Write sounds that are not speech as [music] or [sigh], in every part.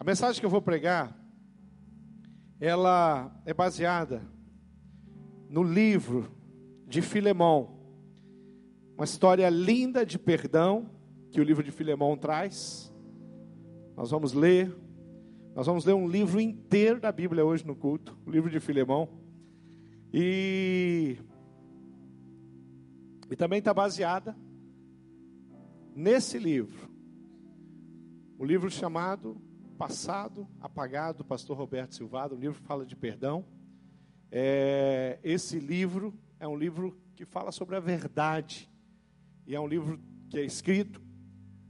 A mensagem que eu vou pregar, ela é baseada no livro de Filemão. Uma história linda de perdão que o livro de Filemão traz. Nós vamos ler. Nós vamos ler um livro inteiro da Bíblia hoje no culto, o livro de Filemão. E, e também está baseada nesse livro. O livro chamado Passado Apagado, do pastor Roberto Silvado. O livro fala de perdão. É, esse livro é um livro que fala sobre a verdade. E é um livro que é escrito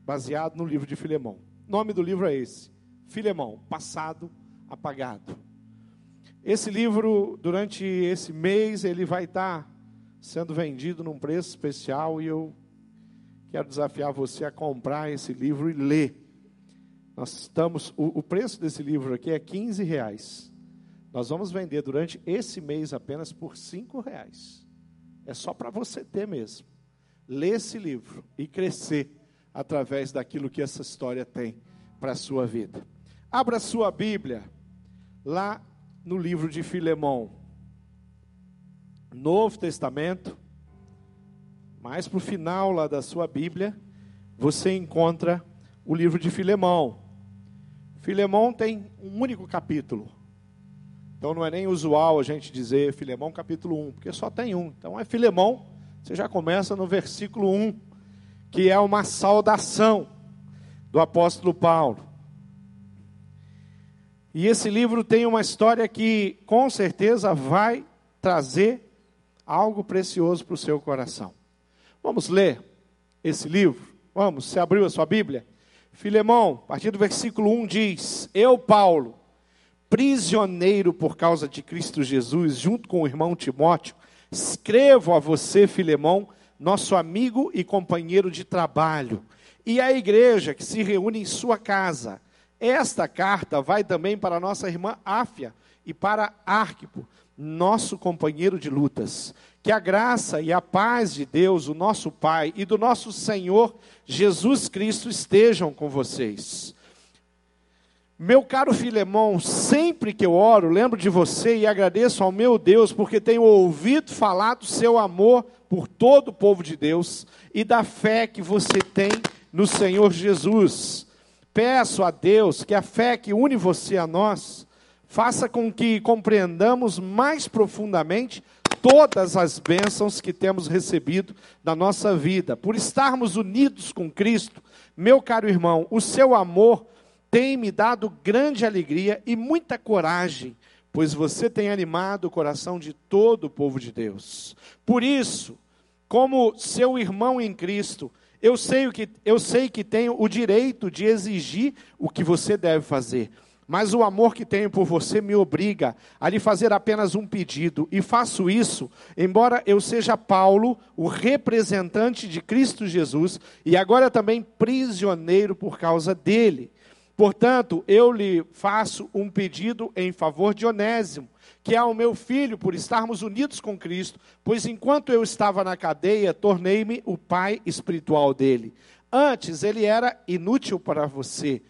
baseado no livro de Filemão. O nome do livro é esse: Filemão, Passado Apagado. Esse livro, durante esse mês, ele vai estar sendo vendido num preço especial e eu quero desafiar você a comprar esse livro e ler. Nós estamos, o, o preço desse livro aqui é 15 reais. Nós vamos vender durante esse mês apenas por 5 reais. É só para você ter mesmo. Ler esse livro e crescer através daquilo que essa história tem para a sua vida. Abra sua Bíblia lá no livro de Filemão. Novo Testamento, mais para o final lá da sua Bíblia, você encontra o livro de Filemão. Filemão tem um único capítulo. Então não é nem usual a gente dizer Filemão capítulo 1, porque só tem um. Então é Filemão, você já começa no versículo 1, que é uma saudação do apóstolo Paulo. E esse livro tem uma história que com certeza vai trazer algo precioso para o seu coração. Vamos ler esse livro? Vamos, você abriu a sua Bíblia? Filemão, a partir do versículo 1 diz: Eu, Paulo, prisioneiro por causa de Cristo Jesus, junto com o irmão Timóteo, escrevo a você, Filemão, nosso amigo e companheiro de trabalho, e à igreja que se reúne em sua casa. Esta carta vai também para nossa irmã Áfia e para Arquipo, nosso companheiro de lutas. Que a graça e a paz de Deus, o nosso Pai, e do nosso Senhor Jesus Cristo estejam com vocês. Meu caro Filemão, sempre que eu oro, lembro de você e agradeço ao meu Deus, porque tenho ouvido falar do seu amor por todo o povo de Deus e da fé que você tem no Senhor Jesus peço a Deus que a fé que une você a nós faça com que compreendamos mais profundamente todas as bênçãos que temos recebido na nossa vida. Por estarmos unidos com Cristo, meu caro irmão, o seu amor tem me dado grande alegria e muita coragem, pois você tem animado o coração de todo o povo de Deus. Por isso, como seu irmão em Cristo, eu sei, que, eu sei que tenho o direito de exigir o que você deve fazer, mas o amor que tenho por você me obriga a lhe fazer apenas um pedido, e faço isso, embora eu seja Paulo, o representante de Cristo Jesus, e agora também prisioneiro por causa dele. Portanto, eu lhe faço um pedido em favor de Onésimo que é o meu filho, por estarmos unidos com Cristo, pois enquanto eu estava na cadeia, tornei-me o pai espiritual dele. Antes ele era inútil para você,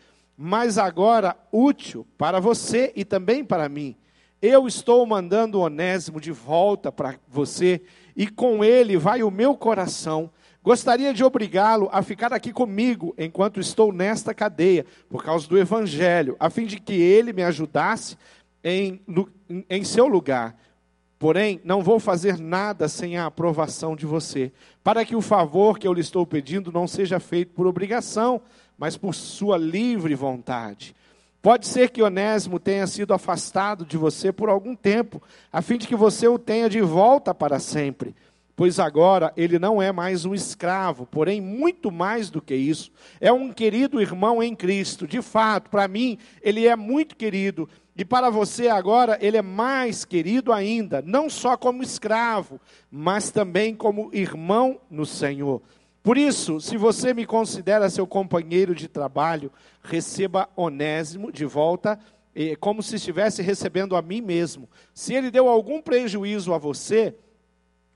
mas agora útil para você e também para mim. Eu estou mandando Onésimo de volta para você, e com ele vai o meu coração. Gostaria de obrigá-lo a ficar aqui comigo enquanto estou nesta cadeia, por causa do Evangelho, a fim de que ele me ajudasse em, em seu lugar. Porém, não vou fazer nada sem a aprovação de você, para que o favor que eu lhe estou pedindo não seja feito por obrigação, mas por sua livre vontade. Pode ser que Onésimo tenha sido afastado de você por algum tempo, a fim de que você o tenha de volta para sempre. Pois agora ele não é mais um escravo, porém, muito mais do que isso, é um querido irmão em Cristo. De fato, para mim, ele é muito querido, e para você agora, ele é mais querido ainda, não só como escravo, mas também como irmão no Senhor. Por isso, se você me considera seu companheiro de trabalho, receba Onésimo de volta, como se estivesse recebendo a mim mesmo. Se ele deu algum prejuízo a você,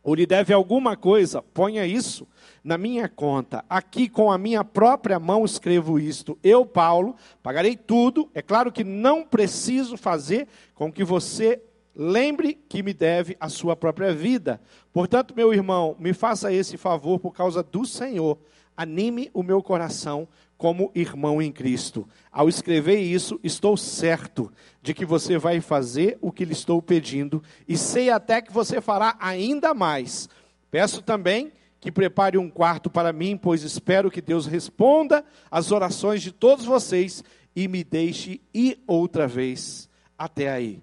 ou lhe deve alguma coisa, ponha isso na minha conta. Aqui com a minha própria mão escrevo isto. Eu, Paulo, pagarei tudo. É claro que não preciso fazer com que você lembre que me deve a sua própria vida. Portanto, meu irmão, me faça esse favor por causa do Senhor. Anime o meu coração como irmão em Cristo. Ao escrever isso, estou certo de que você vai fazer o que lhe estou pedindo e sei até que você fará ainda mais. Peço também que prepare um quarto para mim, pois espero que Deus responda às orações de todos vocês e me deixe ir outra vez até aí.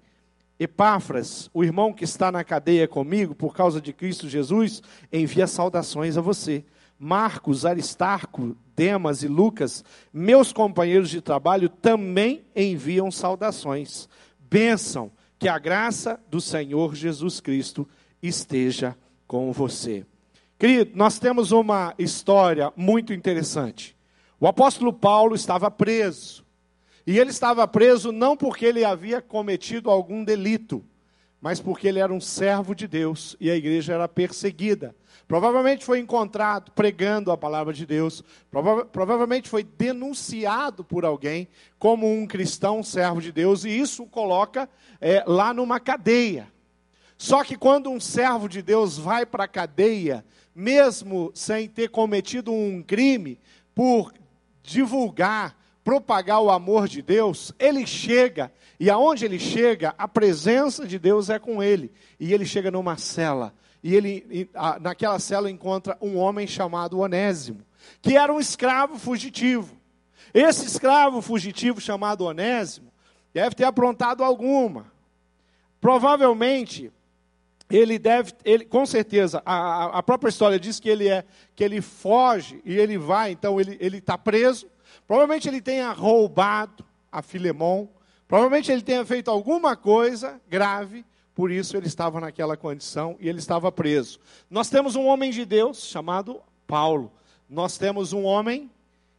Epáfras, o irmão que está na cadeia comigo por causa de Cristo Jesus, envia saudações a você. Marcos, Aristarco, Demas e Lucas, meus companheiros de trabalho, também enviam saudações. Bênção, que a graça do Senhor Jesus Cristo esteja com você. Querido, nós temos uma história muito interessante. O apóstolo Paulo estava preso. E ele estava preso não porque ele havia cometido algum delito, mas porque ele era um servo de Deus e a igreja era perseguida. Provavelmente foi encontrado pregando a palavra de Deus, prova provavelmente foi denunciado por alguém como um cristão, um servo de Deus, e isso o coloca é, lá numa cadeia. Só que quando um servo de Deus vai para a cadeia, mesmo sem ter cometido um crime, por divulgar, propagar o amor de Deus, ele chega, e aonde ele chega, a presença de Deus é com ele. E ele chega numa cela, e ele naquela cela encontra um homem chamado Onésimo, que era um escravo fugitivo. Esse escravo fugitivo chamado Onésimo deve ter aprontado alguma. Provavelmente ele deve, ele, com certeza, a, a própria história diz que ele é, que ele foge e ele vai, então ele está preso. Provavelmente ele tenha roubado a Filemão, provavelmente ele tenha feito alguma coisa grave, por isso ele estava naquela condição e ele estava preso. Nós temos um homem de Deus chamado Paulo. Nós temos um homem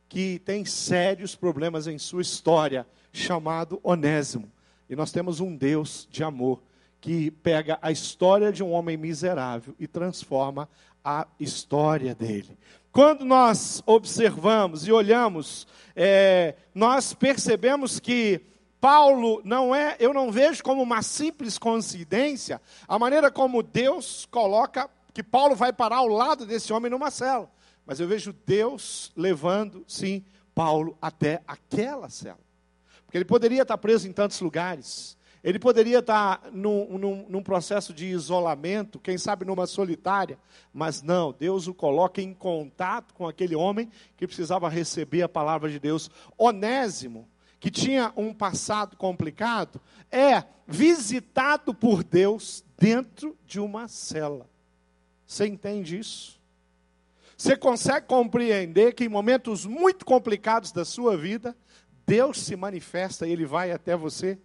que tem sérios problemas em sua história, chamado Onésimo. E nós temos um Deus de amor que pega a história de um homem miserável e transforma a história dele. Quando nós observamos e olhamos, é, nós percebemos que Paulo não é, eu não vejo como uma simples coincidência a maneira como Deus coloca que Paulo vai parar ao lado desse homem numa cela. Mas eu vejo Deus levando, sim, Paulo até aquela cela. Porque ele poderia estar preso em tantos lugares. Ele poderia estar num, num, num, processo de isolamento, quem sabe numa solitária, mas não, Deus o coloca em contato com aquele homem que precisava receber a palavra de Deus. Onésimo, que tinha um passado complicado, é visitado por Deus dentro de uma cela. Você entende isso? Você consegue compreender que em momentos muito complicados da sua vida, Deus se manifesta e ele vai até você?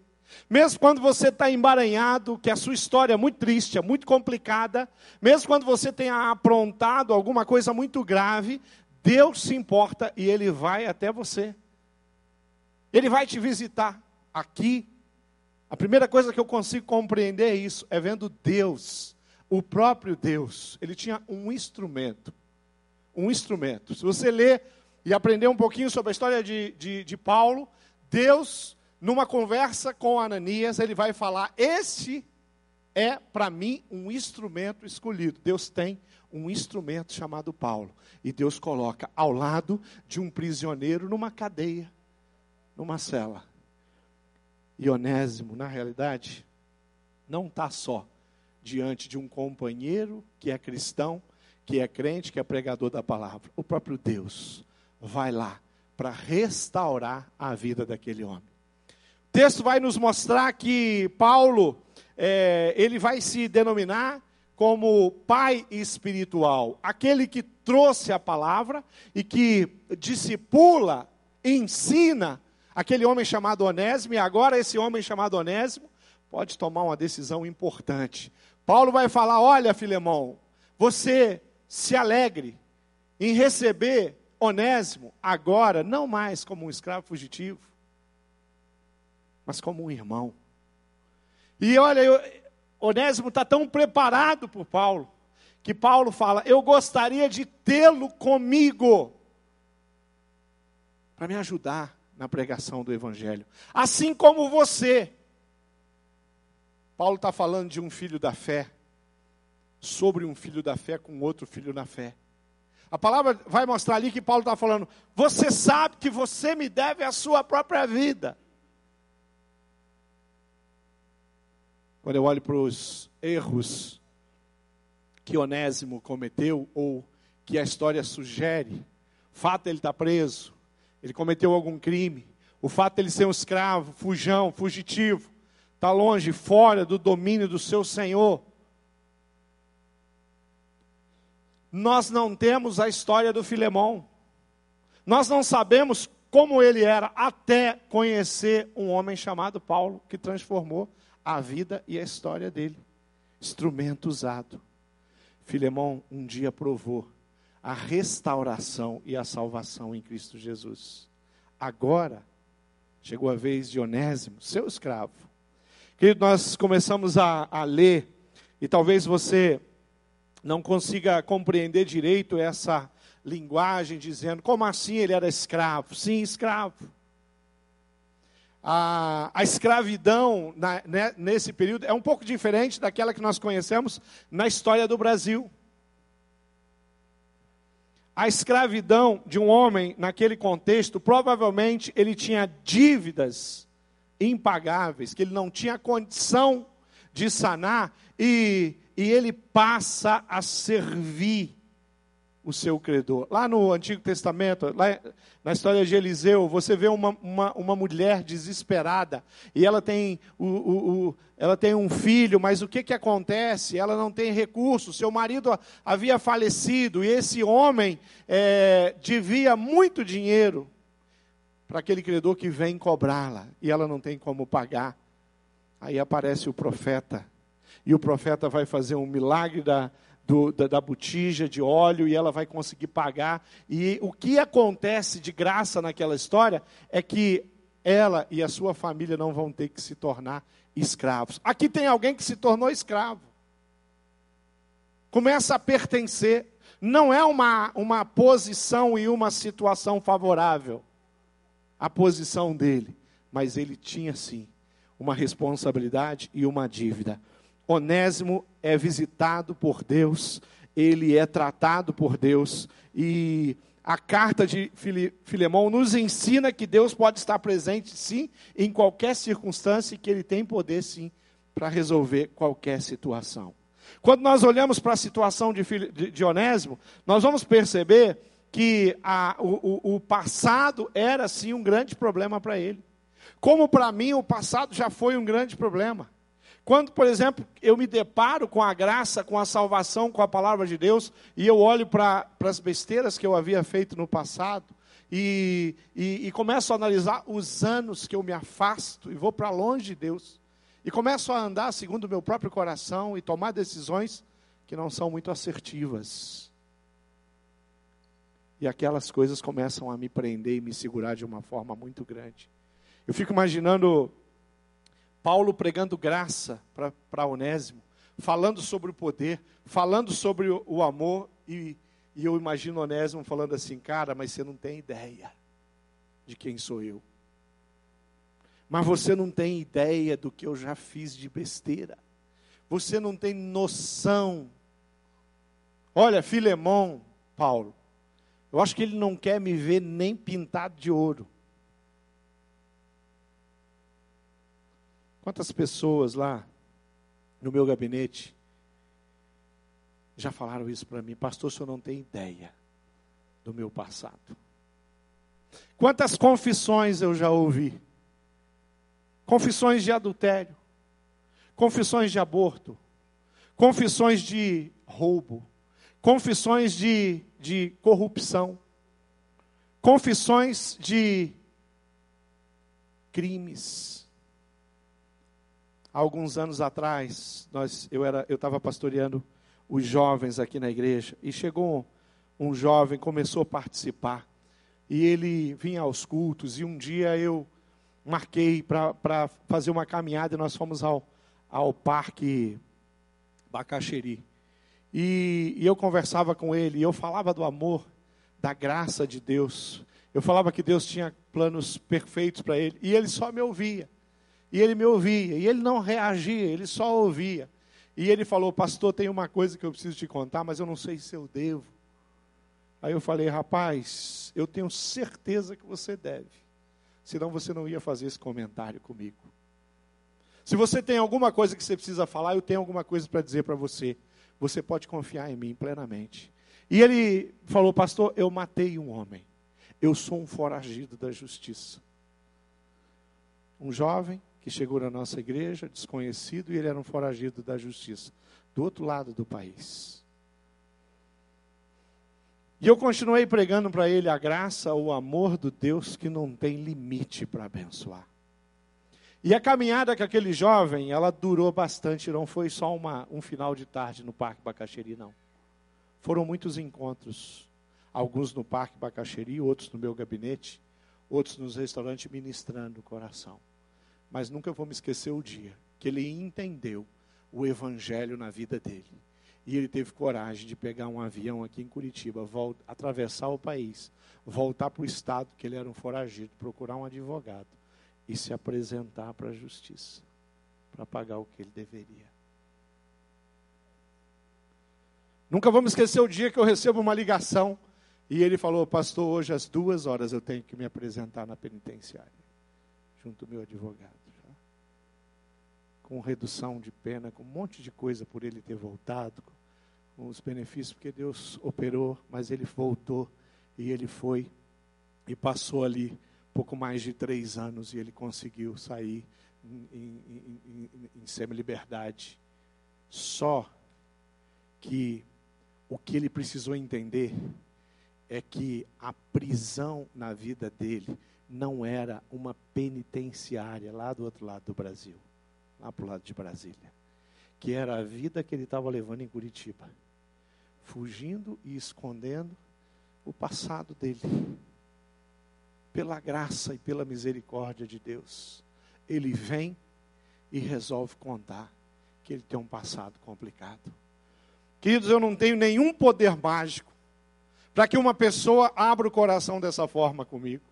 Mesmo quando você está embaranhado, que a sua história é muito triste, é muito complicada, mesmo quando você tenha aprontado alguma coisa muito grave, Deus se importa e Ele vai até você. Ele vai te visitar aqui. A primeira coisa que eu consigo compreender é isso, é vendo Deus, o próprio Deus. Ele tinha um instrumento. Um instrumento. Se você ler e aprender um pouquinho sobre a história de, de, de Paulo, Deus numa conversa com Ananias, ele vai falar: Esse é para mim um instrumento escolhido. Deus tem um instrumento chamado Paulo. E Deus coloca ao lado de um prisioneiro numa cadeia, numa cela. E Onésimo, na realidade, não está só diante de um companheiro que é cristão, que é crente, que é pregador da palavra. O próprio Deus vai lá para restaurar a vida daquele homem texto vai nos mostrar que Paulo, é, ele vai se denominar como pai espiritual, aquele que trouxe a palavra e que discipula, ensina aquele homem chamado Onésimo, e agora esse homem chamado Onésimo pode tomar uma decisão importante. Paulo vai falar: Olha, Filemão, você se alegre em receber Onésimo agora, não mais como um escravo fugitivo, mas como um irmão. E olha, eu, Onésimo está tão preparado por Paulo, que Paulo fala: Eu gostaria de tê-lo comigo, para me ajudar na pregação do Evangelho, assim como você. Paulo está falando de um filho da fé, sobre um filho da fé com outro filho da fé. A palavra vai mostrar ali que Paulo está falando: Você sabe que você me deve a sua própria vida. Quando eu olho para os erros que Onésimo cometeu, ou que a história sugere, fato ele estar tá preso, ele cometeu algum crime, o fato de ele ser um escravo, fujão, fugitivo, está longe, fora do domínio do seu senhor. Nós não temos a história do Filemão. Nós não sabemos como ele era até conhecer um homem chamado Paulo, que transformou a vida e a história dele. Instrumento usado. Filemão um dia provou a restauração e a salvação em Cristo Jesus. Agora, chegou a vez de Onésimo, seu escravo. Querido, nós começamos a, a ler, e talvez você não consiga compreender direito essa linguagem, dizendo, como assim ele era escravo? Sim, escravo a, a escravidão na, né, nesse período é um pouco diferente daquela que nós conhecemos na história do Brasil. A escravidão de um homem naquele contexto, provavelmente ele tinha dívidas impagáveis, que ele não tinha condição de sanar, e, e ele passa a servir o seu credor. Lá no Antigo Testamento, lá na história de Eliseu, você vê uma, uma, uma mulher desesperada e ela tem, o, o, o, ela tem um filho, mas o que, que acontece? Ela não tem recursos, seu marido havia falecido e esse homem é, devia muito dinheiro para aquele credor que vem cobrá-la e ela não tem como pagar. Aí aparece o profeta e o profeta vai fazer um milagre da do, da, da botija de óleo e ela vai conseguir pagar. E o que acontece de graça naquela história é que ela e a sua família não vão ter que se tornar escravos. Aqui tem alguém que se tornou escravo. Começa a pertencer. Não é uma, uma posição e uma situação favorável a posição dele, mas ele tinha sim uma responsabilidade e uma dívida. Onésimo é visitado por Deus, ele é tratado por Deus, e a carta de Filemão nos ensina que Deus pode estar presente, sim, em qualquer circunstância e que ele tem poder, sim, para resolver qualquer situação. Quando nós olhamos para a situação de, de Onésimo, nós vamos perceber que a, o, o passado era, sim, um grande problema para ele. Como para mim o passado já foi um grande problema. Quando, por exemplo, eu me deparo com a graça, com a salvação, com a palavra de Deus, e eu olho para as besteiras que eu havia feito no passado, e, e, e, começo a analisar os anos que eu me afasto e vou para longe de Deus, e começo a andar segundo o meu próprio coração e tomar decisões que não são muito assertivas. E aquelas coisas começam a me prender e me segurar de uma forma muito grande. Eu fico imaginando Paulo pregando graça para Onésimo, falando sobre o poder, falando sobre o, o amor, e, e eu imagino Onésimo falando assim, cara, mas você não tem ideia de quem sou eu. Mas você não tem ideia do que eu já fiz de besteira. Você não tem noção. Olha, Filemão, Paulo, eu acho que ele não quer me ver nem pintado de ouro. Quantas pessoas lá no meu gabinete já falaram isso para mim? Pastor, o senhor não tem ideia do meu passado. Quantas confissões eu já ouvi? Confissões de adultério, confissões de aborto, confissões de roubo, confissões de, de corrupção, confissões de crimes alguns anos atrás, nós, eu estava pastoreando os jovens aqui na igreja, e chegou um, jovem, começou a participar, e ele vinha aos cultos, e um dia eu marquei para fazer uma caminhada, e nós fomos ao, ao Parque Bacaxeri. E, e eu conversava com ele, e eu falava do amor, da graça de Deus. Eu falava que Deus tinha planos perfeitos para ele, e ele só me ouvia. E ele me ouvia, e ele não reagia, ele só ouvia. E ele falou: Pastor, tem uma coisa que eu preciso te contar, mas eu não sei se eu devo. Aí eu falei: Rapaz, eu tenho certeza que você deve, senão você não ia fazer esse comentário comigo. Se você tem alguma coisa que você precisa falar, eu tenho alguma coisa para dizer para você. Você pode confiar em mim plenamente. E ele falou: Pastor, eu matei um homem. Eu sou um foragido da justiça. Um jovem que chegou na nossa igreja, desconhecido, e ele era um foragido da justiça, do outro lado do país. E eu continuei pregando para ele a graça, o amor do Deus que não tem limite para abençoar. E a caminhada com aquele jovem, ela durou bastante, não foi só uma, um final de tarde no Parque Bacaxeri, não. Foram muitos encontros, alguns no Parque Bacaxeri, outros no meu gabinete, outros nos restaurantes ministrando o coração. Mas nunca vou me esquecer o dia que ele entendeu o evangelho na vida dele. E ele teve coragem de pegar um avião aqui em Curitiba, volta, atravessar o país, voltar para o estado que ele era um foragido, procurar um advogado e se apresentar para a justiça, para pagar o que ele deveria. Nunca vamos esquecer o dia que eu recebo uma ligação e ele falou: Pastor, hoje às duas horas eu tenho que me apresentar na penitenciária junto ao meu advogado. Já. Com redução de pena, com um monte de coisa por ele ter voltado, com os benefícios, porque Deus operou, mas ele voltou e ele foi e passou ali pouco mais de três anos e ele conseguiu sair em, em, em, em semi-liberdade. Só que o que ele precisou entender é que a prisão na vida dele não era uma penitenciária lá do outro lado do Brasil, lá para o lado de Brasília, que era a vida que ele estava levando em Curitiba, fugindo e escondendo o passado dele. Pela graça e pela misericórdia de Deus, ele vem e resolve contar que ele tem um passado complicado. Queridos, eu não tenho nenhum poder mágico para que uma pessoa abra o coração dessa forma comigo.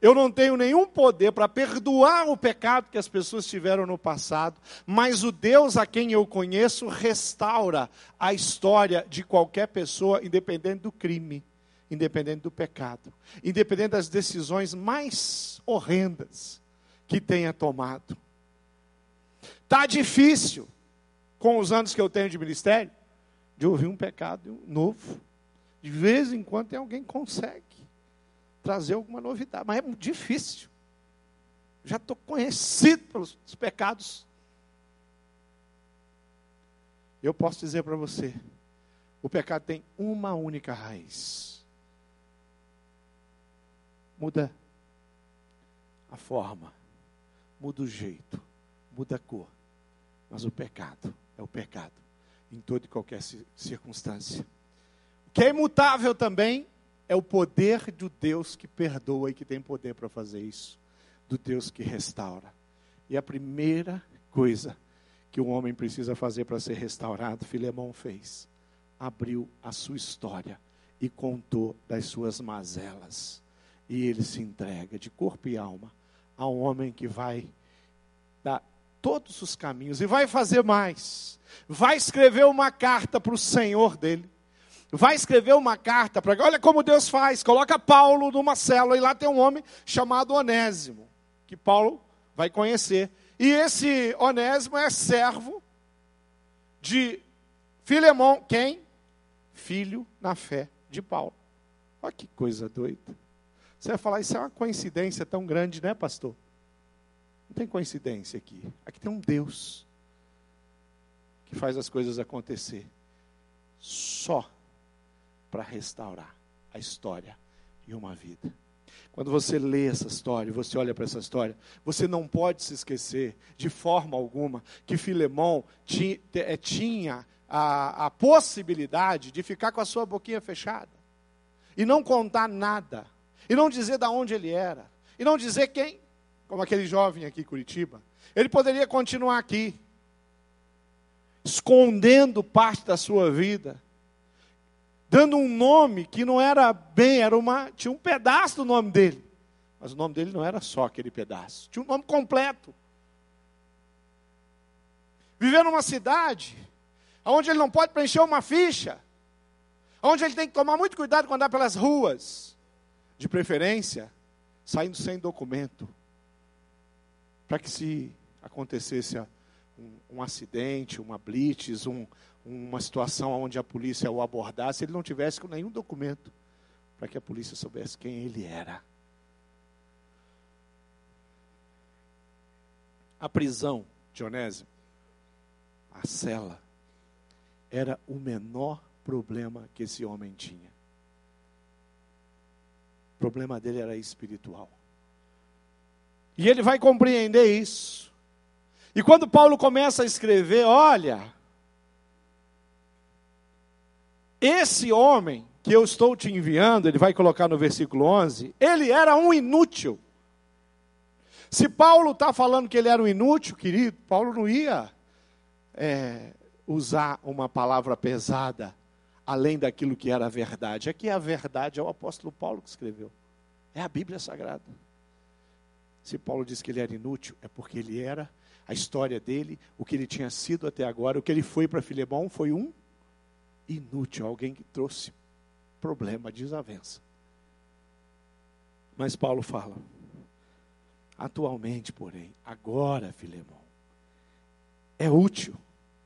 Eu não tenho nenhum poder para perdoar o pecado que as pessoas tiveram no passado, mas o Deus a quem eu conheço restaura a história de qualquer pessoa, independente do crime, independente do pecado, independente das decisões mais horrendas que tenha tomado. Tá difícil com os anos que eu tenho de ministério de ouvir um pecado novo. De vez em quando tem alguém que consegue trazer alguma novidade, mas é muito difícil. Já estou conhecido pelos pecados. Eu posso dizer para você: o pecado tem uma única raiz. Muda a forma, muda o jeito, muda a cor. Mas o pecado é o pecado em toda e qualquer circunstância. O que é imutável também é o poder do Deus que perdoa e que tem poder para fazer isso, do Deus que restaura. E a primeira coisa que um homem precisa fazer para ser restaurado, Filemão fez. Abriu a sua história e contou das suas mazelas. E ele se entrega de corpo e alma a um homem que vai dar todos os caminhos e vai fazer mais. Vai escrever uma carta para o Senhor dele vai escrever uma carta para. Olha como Deus faz: coloca Paulo numa célula e lá tem um homem chamado Onésimo, que Paulo vai conhecer. E esse Onésimo é servo de Filemão, quem? Filho na fé de Paulo. Olha que coisa doida. Você vai falar, isso é uma coincidência tão grande, né, pastor? Não tem coincidência aqui. Aqui tem um Deus que faz as coisas acontecer. Só para restaurar a história e uma vida. Quando você lê essa história, você olha para essa história, você não pode se esquecer, de forma alguma, que Filemão eh, tinha a, a possibilidade de ficar com a sua boquinha fechada e não contar nada, e não dizer de onde ele era, e não dizer quem, como aquele jovem aqui em Curitiba. Ele poderia continuar aqui, escondendo parte da sua vida, dando um nome que não era bem, era uma, tinha um pedaço do nome dele. Mas o nome dele não era só aquele pedaço, tinha um nome completo. Viver numa cidade onde ele não pode preencher uma ficha, onde ele tem que tomar muito cuidado quando andar pelas ruas, de preferência, saindo sem documento, para que se acontecesse um, um acidente, uma blitz, um, uma situação onde a polícia o abordasse, ele não tivesse com nenhum documento, para que a polícia soubesse quem ele era. A prisão de Onésimo, a cela, era o menor problema que esse homem tinha. O problema dele era espiritual. E ele vai compreender isso. E quando Paulo começa a escrever, olha, esse homem que eu estou te enviando, ele vai colocar no versículo 11, ele era um inútil. Se Paulo está falando que ele era um inútil, querido, Paulo não ia é, usar uma palavra pesada além daquilo que era a verdade. Aqui a verdade é o apóstolo Paulo que escreveu. É a Bíblia Sagrada. Se Paulo diz que ele era inútil, é porque ele era, a história dele, o que ele tinha sido até agora, o que ele foi para Filemão foi um inútil, alguém que trouxe problema, desavença. Mas Paulo fala, atualmente, porém, agora, Filemão, é útil,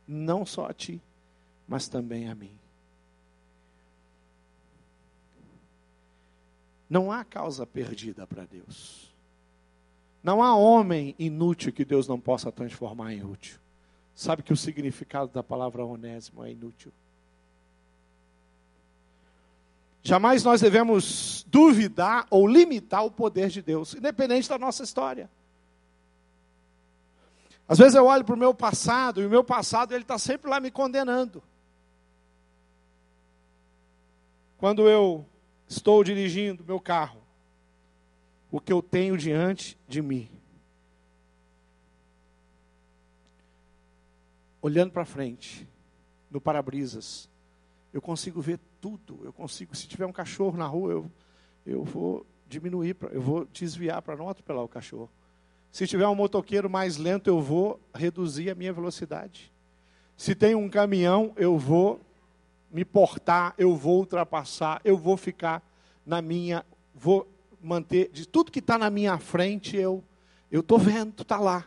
não só a ti, mas também a mim. Não há causa perdida para Deus. Não há homem inútil que Deus não possa transformar em útil. Sabe que o significado da palavra onésimo é inútil. Jamais nós devemos duvidar ou limitar o poder de Deus, independente da nossa história. Às vezes eu olho para o meu passado e o meu passado ele está sempre lá me condenando. Quando eu estou dirigindo meu carro, o que eu tenho diante de mim. Olhando para frente, no para-brisas, eu consigo ver tudo. Eu consigo, se tiver um cachorro na rua, eu, eu vou diminuir, eu vou desviar para não atropelar o cachorro. Se tiver um motoqueiro mais lento, eu vou reduzir a minha velocidade. Se tem um caminhão, eu vou me portar, eu vou ultrapassar, eu vou ficar na minha, vou manter, de tudo que está na minha frente, eu eu estou vendo, está lá.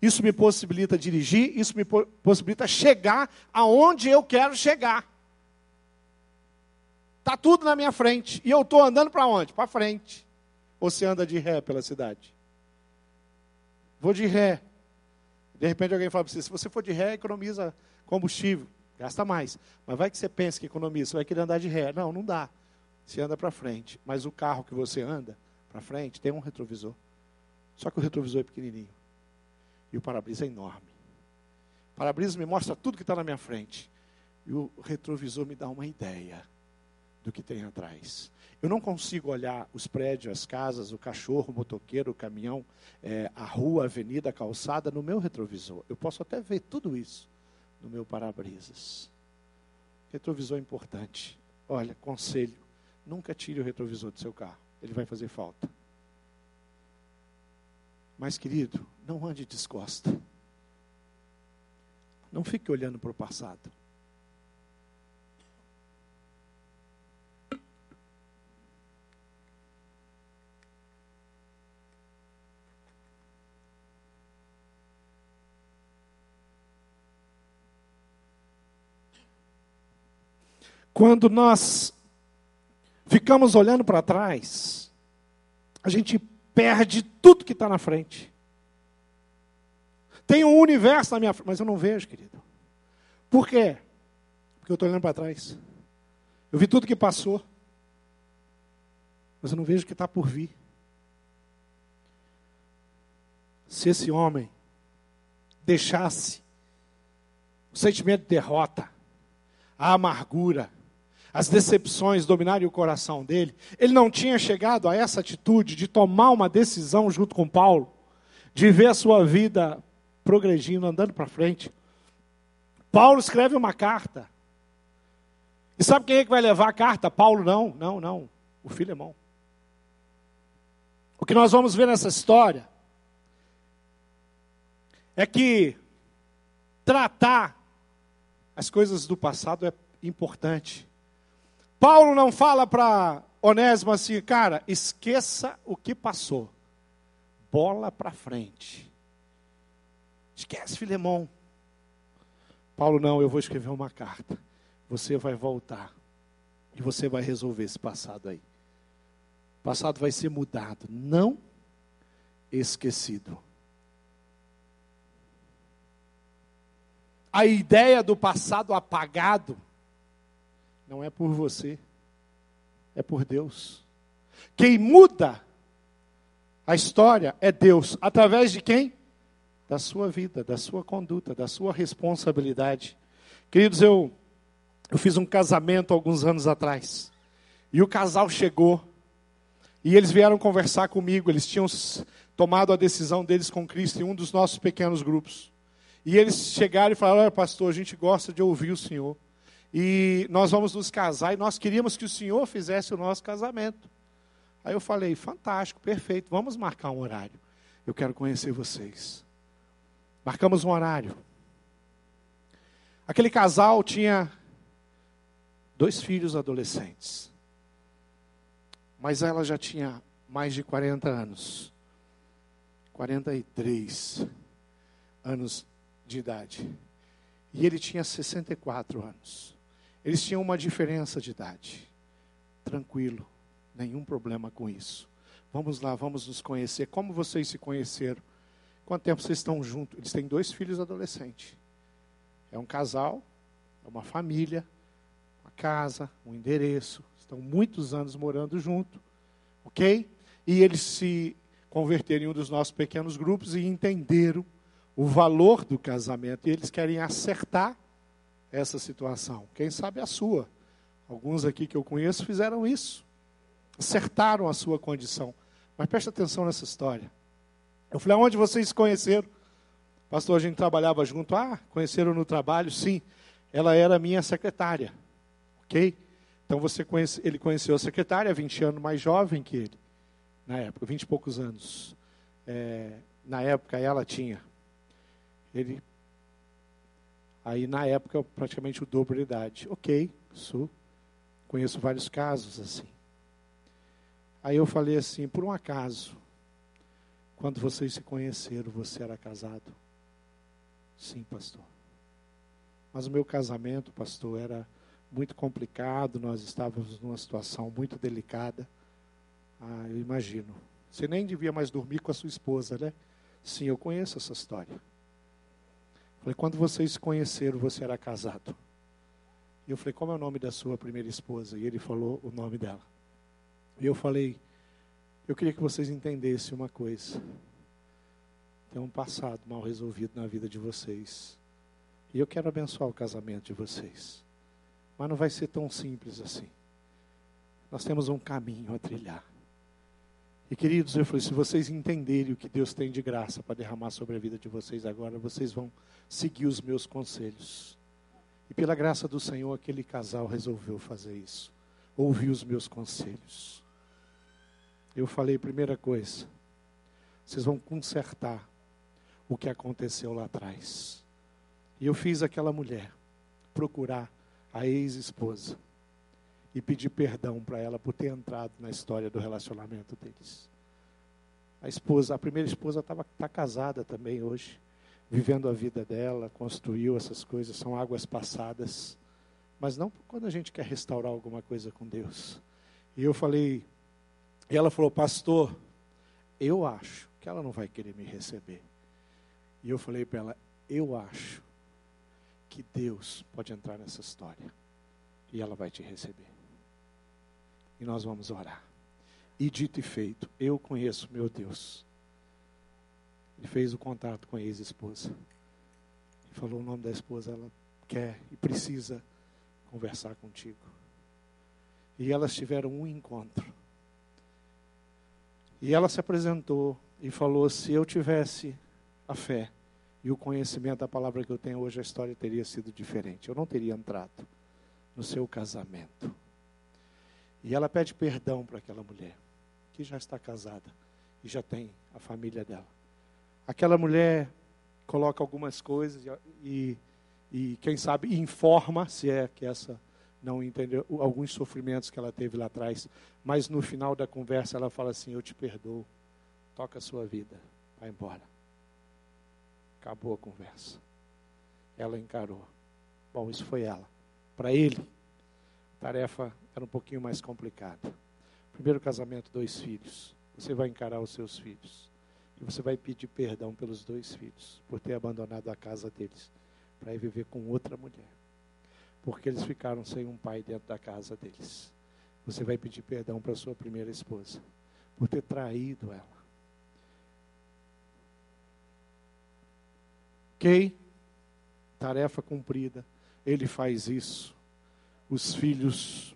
Isso me possibilita dirigir, isso me possibilita chegar aonde eu quero chegar. Está tudo na minha frente. E eu estou andando para onde? Para frente. Você anda de ré pela cidade? Vou de ré. De repente alguém fala para você, se você for de ré, economiza combustível. Gasta mais. Mas vai que você pensa que economiza, você vai querer andar de ré. Não, não dá. Você anda para frente, mas o carro que você anda para frente tem um retrovisor. Só que o retrovisor é pequenininho. E o para-brisa é enorme. O para-brisa me mostra tudo que está na minha frente. E o retrovisor me dá uma ideia do que tem atrás. Eu não consigo olhar os prédios, as casas, o cachorro, o motoqueiro, o caminhão, é, a rua, a avenida, a calçada no meu retrovisor. Eu posso até ver tudo isso no meu para-brisas. Retrovisor é importante. Olha, conselho Nunca tire o retrovisor do seu carro, ele vai fazer falta. Mas, querido, não ande descosta. Não fique olhando para o passado. Quando nós ficamos olhando para trás, a gente perde tudo que está na frente. Tem um universo na minha frente, mas eu não vejo, querido. Por quê? Porque eu estou olhando para trás. Eu vi tudo que passou, mas eu não vejo o que está por vir. Se esse homem deixasse o sentimento de derrota, a amargura, as decepções dominarem o coração dele, ele não tinha chegado a essa atitude de tomar uma decisão junto com Paulo, de ver a sua vida progredindo, andando para frente. Paulo escreve uma carta. E sabe quem é que vai levar a carta? Paulo não, não, não. O Filemão. O que nós vamos ver nessa história é que tratar as coisas do passado é importante. Paulo não fala para Onésimo assim, cara, esqueça o que passou. Bola para frente. Esquece, Filemão. Paulo, não, eu vou escrever uma carta. Você vai voltar. E você vai resolver esse passado aí. O passado vai ser mudado, não esquecido. A ideia do passado apagado não é por você, é por Deus. Quem muda a história é Deus. Através de quem? Da sua vida, da sua conduta, da sua responsabilidade. Queridos, eu, eu fiz um casamento alguns anos atrás. E o casal chegou. E eles vieram conversar comigo. Eles tinham tomado a decisão deles com Cristo em um dos nossos pequenos grupos. E eles chegaram e falaram: Olha, pastor, a gente gosta de ouvir o Senhor e nós vamos nos casar e nós queríamos que o senhor fizesse o nosso casamento. Aí eu falei, fantástico, perfeito, vamos marcar um horário. Eu quero conhecer vocês. Marcamos um horário. Aquele casal tinha dois filhos adolescentes. Mas ela já tinha mais de 40 anos. 43 anos de idade. E ele tinha 64 anos. Eles tinham uma diferença de idade. Tranquilo, nenhum problema com isso. Vamos lá, vamos nos conhecer. Como vocês se conheceram? Quanto tempo vocês estão juntos? Eles têm dois filhos adolescentes. É um casal, é uma família, uma casa, um endereço. Estão muitos anos morando junto, ok? E eles se converteram em um dos nossos pequenos grupos e entenderam o valor do casamento. E eles querem acertar essa situação. Quem sabe a sua. Alguns aqui que eu conheço fizeram isso. Acertaram a sua condição. Mas preste atenção nessa história. Eu falei, aonde vocês se conheceram? Pastor, a gente trabalhava junto. Ah, conheceram no trabalho? Sim. Ela era minha secretária. Ok? Então você conhece, ele conheceu a secretária, 20 anos mais jovem que ele. Na época, 20 e poucos anos. É, na época ela tinha. Ele Aí, na época, praticamente o dobro de idade. Ok, isso. Conheço vários casos assim. Aí eu falei assim: por um acaso, quando vocês se conheceram, você era casado? Sim, pastor. Mas o meu casamento, pastor, era muito complicado, nós estávamos numa situação muito delicada. Ah, eu imagino. Você nem devia mais dormir com a sua esposa, né? Sim, eu conheço essa história. Falei, quando vocês se conheceram, você era casado. E eu falei, como é o nome da sua primeira esposa? E ele falou o nome dela. E eu falei, eu queria que vocês entendessem uma coisa. Tem um passado mal resolvido na vida de vocês. E eu quero abençoar o casamento de vocês. Mas não vai ser tão simples assim. Nós temos um caminho a trilhar. E queridos, eu falei, se vocês entenderem o que Deus tem de graça para derramar sobre a vida de vocês agora, vocês vão seguir os meus conselhos. E pela graça do Senhor, aquele casal resolveu fazer isso. Ouvir os meus conselhos. Eu falei, primeira coisa, vocês vão consertar o que aconteceu lá atrás. E eu fiz aquela mulher procurar a ex-esposa e pedir perdão para ela por ter entrado na história do relacionamento deles. A esposa, a primeira esposa estava tá casada também hoje, vivendo a vida dela, construiu essas coisas, são águas passadas. Mas não quando a gente quer restaurar alguma coisa com Deus. E eu falei, e ela falou, pastor, eu acho que ela não vai querer me receber. E eu falei para ela, eu acho que Deus pode entrar nessa história e ela vai te receber e nós vamos orar. E dito e feito, eu conheço meu Deus. Ele fez o contato com a ex-esposa. Falou o nome da esposa, ela quer e precisa conversar contigo. E elas tiveram um encontro. E ela se apresentou e falou: se eu tivesse a fé e o conhecimento da palavra que eu tenho hoje, a história teria sido diferente. Eu não teria entrado no seu casamento. E ela pede perdão para aquela mulher, que já está casada e já tem a família dela. Aquela mulher coloca algumas coisas e, e quem sabe, informa, se é que essa não entendeu, alguns sofrimentos que ela teve lá atrás. Mas no final da conversa ela fala assim: Eu te perdoo, toca a sua vida, vai embora. Acabou a conversa. Ela encarou. Bom, isso foi ela. Para ele, tarefa era um pouquinho mais complicada. Primeiro casamento, dois filhos. Você vai encarar os seus filhos. E você vai pedir perdão pelos dois filhos, por ter abandonado a casa deles, para ir viver com outra mulher. Porque eles ficaram sem um pai dentro da casa deles. Você vai pedir perdão para sua primeira esposa, por ter traído ela. Ok? Tarefa cumprida. Ele faz isso. Os filhos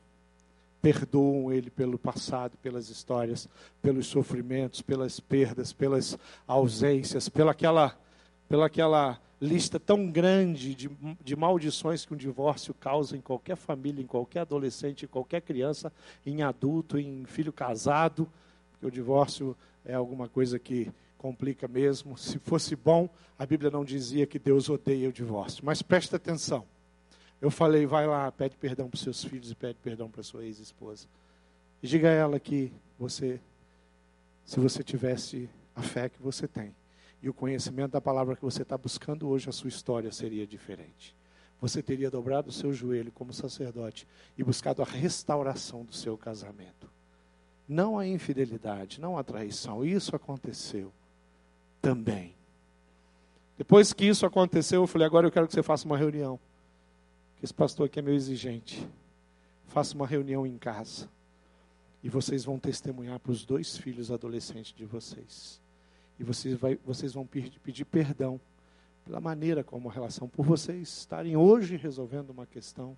perdoam ele pelo passado, pelas histórias, pelos sofrimentos, pelas perdas, pelas ausências, pela aquela, pela aquela lista tão grande de, de maldições que um divórcio causa em qualquer família, em qualquer adolescente, em qualquer criança, em adulto, em filho casado, porque o divórcio é alguma coisa que complica mesmo. Se fosse bom, a Bíblia não dizia que Deus odeia o divórcio. Mas preste atenção. Eu falei, vai lá, pede perdão para os seus filhos e pede perdão para sua ex-esposa. E diga a ela que você, se você tivesse a fé que você tem e o conhecimento da palavra que você está buscando hoje, a sua história seria diferente. Você teria dobrado o seu joelho como sacerdote e buscado a restauração do seu casamento. Não a infidelidade, não a traição. Isso aconteceu também. Depois que isso aconteceu, eu falei: agora eu quero que você faça uma reunião esse pastor aqui é meio exigente. Faça uma reunião em casa. E vocês vão testemunhar para os dois filhos adolescentes de vocês. E vocês, vai, vocês vão pedir, pedir perdão pela maneira como a relação, por vocês estarem hoje resolvendo uma questão.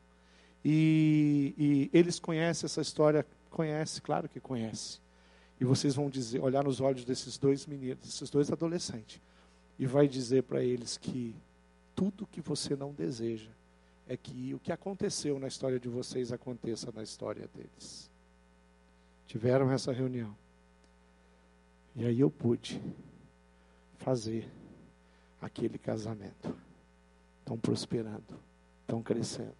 E, e eles conhecem essa história, conhece, claro que conhece. E vocês vão dizer, olhar nos olhos desses dois meninos, desses dois adolescentes, e vai dizer para eles que tudo que você não deseja é que o que aconteceu na história de vocês aconteça na história deles. Tiveram essa reunião. E aí eu pude fazer aquele casamento. Estão prosperando, estão crescendo.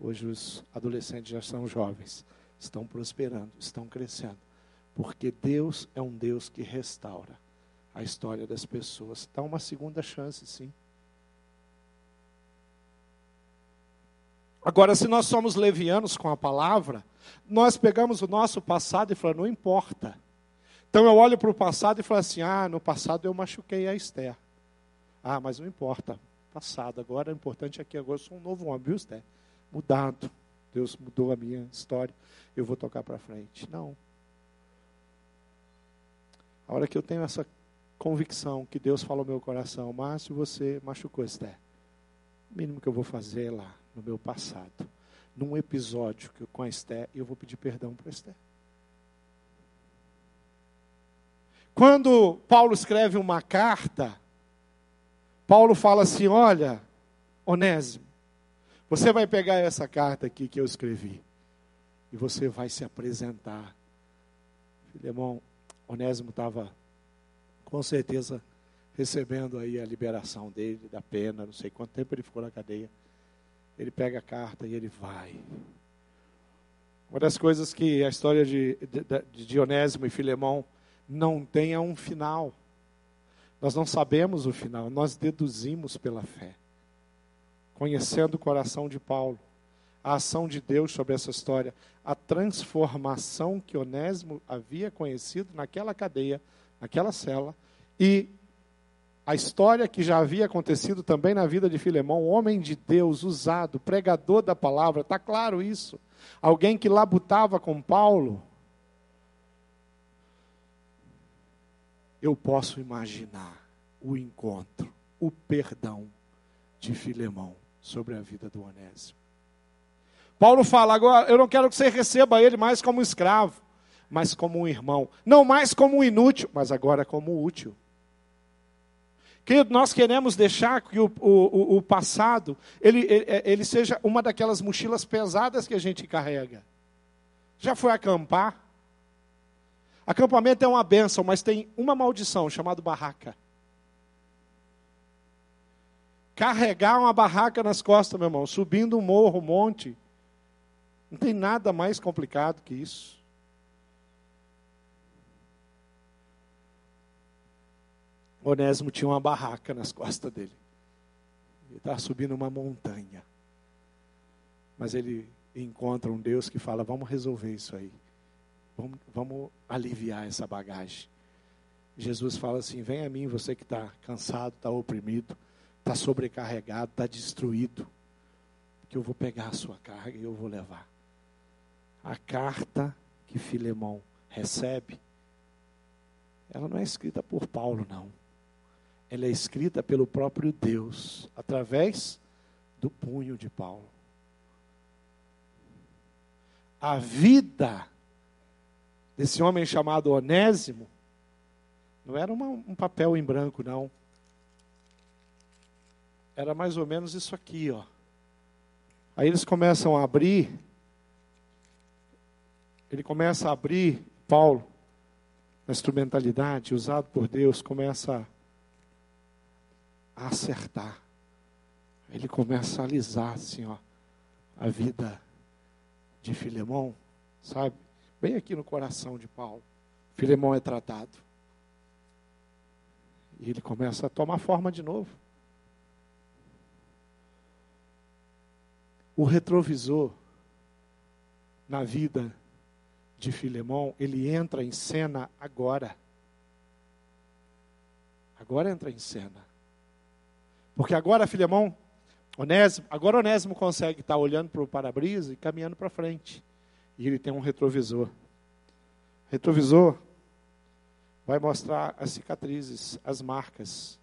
Hoje os adolescentes já são jovens, estão prosperando, estão crescendo. Porque Deus é um Deus que restaura a história das pessoas. Dá uma segunda chance, sim. Agora, se nós somos levianos com a palavra, nós pegamos o nosso passado e falamos, não importa. Então eu olho para o passado e falo assim: ah, no passado eu machuquei a Esther. Ah, mas não importa. Passado, agora o importante é que agora eu sou um novo homem, viu, Esther? Mudado. Deus mudou a minha história. Eu vou tocar para frente. Não. A hora que eu tenho essa convicção que Deus falou no meu coração, Márcio, você machucou Esther. O mínimo que eu vou fazer é lá no meu passado, num episódio que com a Esté, eu vou pedir perdão para Esté. Quando Paulo escreve uma carta, Paulo fala assim: Olha, Onésimo, você vai pegar essa carta aqui que eu escrevi e você vai se apresentar. Filemão, Onésimo estava com certeza recebendo aí a liberação dele, da pena, não sei quanto tempo ele ficou na cadeia. Ele pega a carta e ele vai. Uma das coisas que a história de, de, de Dionésimo e Filemão não tem é um final. Nós não sabemos o final, nós deduzimos pela fé. Conhecendo o coração de Paulo, a ação de Deus sobre essa história, a transformação que Onésimo havia conhecido naquela cadeia, naquela cela, e a história que já havia acontecido também na vida de Filemão, homem de Deus, usado, pregador da palavra, está claro isso. Alguém que labutava com Paulo. Eu posso imaginar o encontro, o perdão de Filemão sobre a vida do Onésimo. Paulo fala agora: eu não quero que você receba ele mais como escravo, mas como um irmão. Não mais como um inútil, mas agora como útil. Que nós queremos deixar que o, o, o passado ele, ele seja uma daquelas mochilas pesadas que a gente carrega. Já foi acampar? Acampamento é uma benção, mas tem uma maldição chamada barraca. Carregar uma barraca nas costas, meu irmão, subindo um morro, um monte. Não tem nada mais complicado que isso. Onésimo tinha uma barraca nas costas dele. Ele estava subindo uma montanha. Mas ele encontra um Deus que fala: vamos resolver isso aí. Vamos, vamos aliviar essa bagagem. Jesus fala assim: vem a mim, você que está cansado, está oprimido, está sobrecarregado, está destruído, que eu vou pegar a sua carga e eu vou levar. A carta que Filemão recebe, ela não é escrita por Paulo, não. Ela é escrita pelo próprio Deus, através do punho de Paulo. A vida desse homem chamado Onésimo não era uma, um papel em branco, não. Era mais ou menos isso aqui, ó. Aí eles começam a abrir. Ele começa a abrir, Paulo, na instrumentalidade, usado por Deus, começa a acertar. Ele começa a alisar, assim, ó, a vida de Filemão, sabe? Bem aqui no coração de Paulo. Filemão é tratado. E ele começa a tomar forma de novo. O retrovisor na vida de Filemão, ele entra em cena agora. Agora entra em cena. Porque agora Filemão, Onésimo, agora Onésimo consegue estar olhando para o para-brisa e caminhando para frente e ele tem um retrovisor. Retrovisor vai mostrar as cicatrizes, as marcas.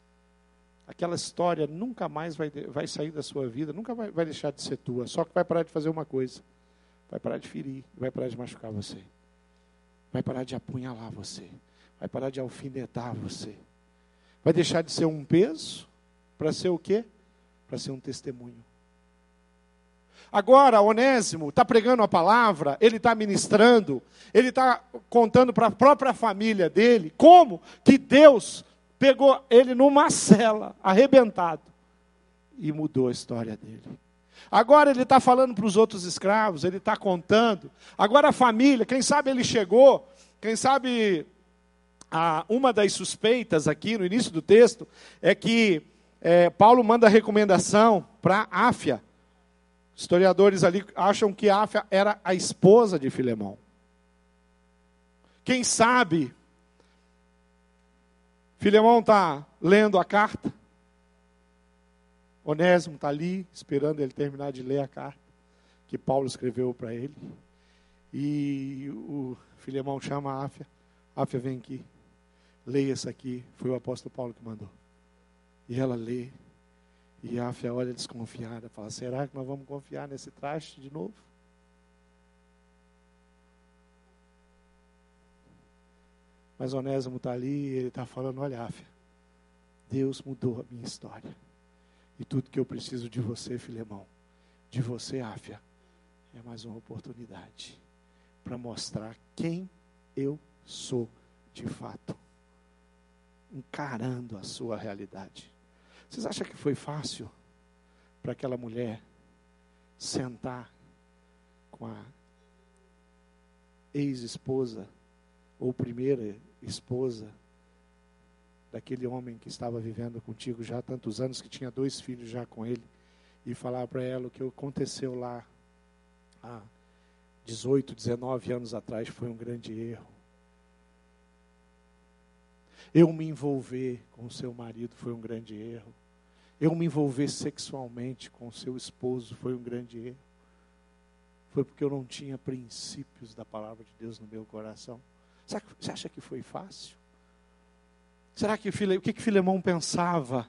Aquela história nunca mais vai, vai sair da sua vida, nunca vai, vai deixar de ser tua. Só que vai parar de fazer uma coisa: vai parar de ferir, vai parar de machucar você, vai parar de apunhalar você, vai parar de alfinetar você. Vai deixar de ser um peso para ser o quê? Para ser um testemunho. Agora, Onésimo está pregando a palavra, ele está ministrando, ele está contando para a própria família dele como que Deus pegou ele numa cela, arrebentado, e mudou a história dele. Agora ele está falando para os outros escravos, ele está contando. Agora a família, quem sabe ele chegou, quem sabe a, uma das suspeitas aqui no início do texto é que é, Paulo manda recomendação para Áfia Historiadores ali acham que Áfia era a esposa de Filemão. Quem sabe, Filemão está lendo a carta, Onésimo está ali, esperando ele terminar de ler a carta que Paulo escreveu para ele. E o Filemão chama a Áfia, Áfia vem aqui, leia isso aqui, foi o apóstolo Paulo que mandou. E ela lê, e a Áfia olha desconfiada, fala: será que nós vamos confiar nesse traste de novo? Mas Onésimo está ali e ele está falando: olha, Áfia, Deus mudou a minha história. E tudo que eu preciso de você, Filemão, de você, Áfia, é mais uma oportunidade para mostrar quem eu sou de fato, encarando a sua realidade. Vocês acham que foi fácil para aquela mulher sentar com a ex-esposa ou primeira esposa daquele homem que estava vivendo contigo já há tantos anos, que tinha dois filhos já com ele, e falar para ela o que aconteceu lá há 18, 19 anos atrás foi um grande erro. Eu me envolver com o seu marido foi um grande erro. Eu me envolver sexualmente com o seu esposo foi um grande erro. Foi porque eu não tinha princípios da palavra de Deus no meu coração. Você acha que foi fácil? Será que o que, que Filemão pensava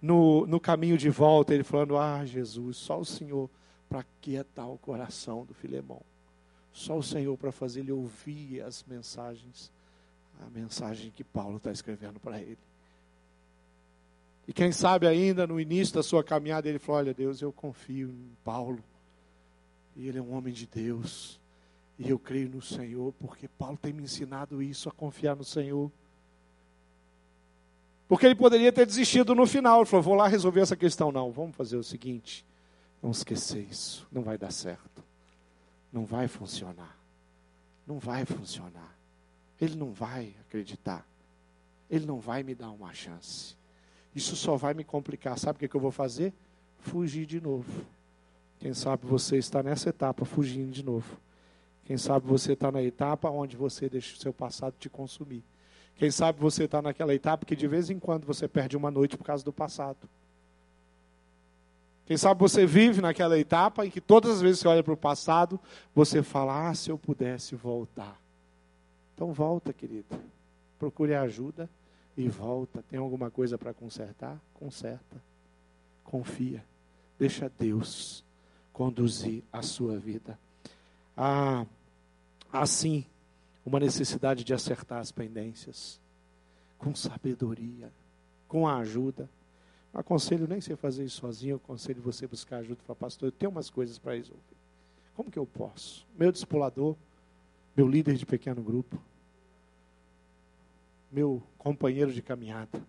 no, no caminho de volta? Ele falando: Ah, Jesus, só o Senhor para quietar o coração do Filemão. Só o Senhor para fazer ele ouvir as mensagens, a mensagem que Paulo está escrevendo para ele. E quem sabe ainda no início da sua caminhada ele falou: Olha, Deus, eu confio em Paulo. E ele é um homem de Deus. E eu creio no Senhor, porque Paulo tem me ensinado isso, a confiar no Senhor. Porque ele poderia ter desistido no final. Ele falou: Vou lá resolver essa questão. Não, vamos fazer o seguinte: Vamos esquecer isso. Não vai dar certo. Não vai funcionar. Não vai funcionar. Ele não vai acreditar. Ele não vai me dar uma chance. Isso só vai me complicar. Sabe o que, é que eu vou fazer? Fugir de novo. Quem sabe você está nessa etapa, fugindo de novo. Quem sabe você está na etapa onde você deixa o seu passado te consumir. Quem sabe você está naquela etapa que de vez em quando você perde uma noite por causa do passado. Quem sabe você vive naquela etapa em que todas as vezes que você olha para o passado, você fala: Ah, se eu pudesse voltar. Então volta, querido. Procure ajuda e volta. Tem alguma coisa para consertar? Conserta. Confia. Deixa Deus conduzir a sua vida. Ah, assim, uma necessidade de acertar as pendências com sabedoria, com a ajuda não aconselho nem você fazer isso sozinho, eu aconselho você buscar ajuda para pastor. Eu tenho umas coisas para resolver. Como que eu posso? Meu discipulador, meu líder de pequeno grupo, meu companheiro de caminhada.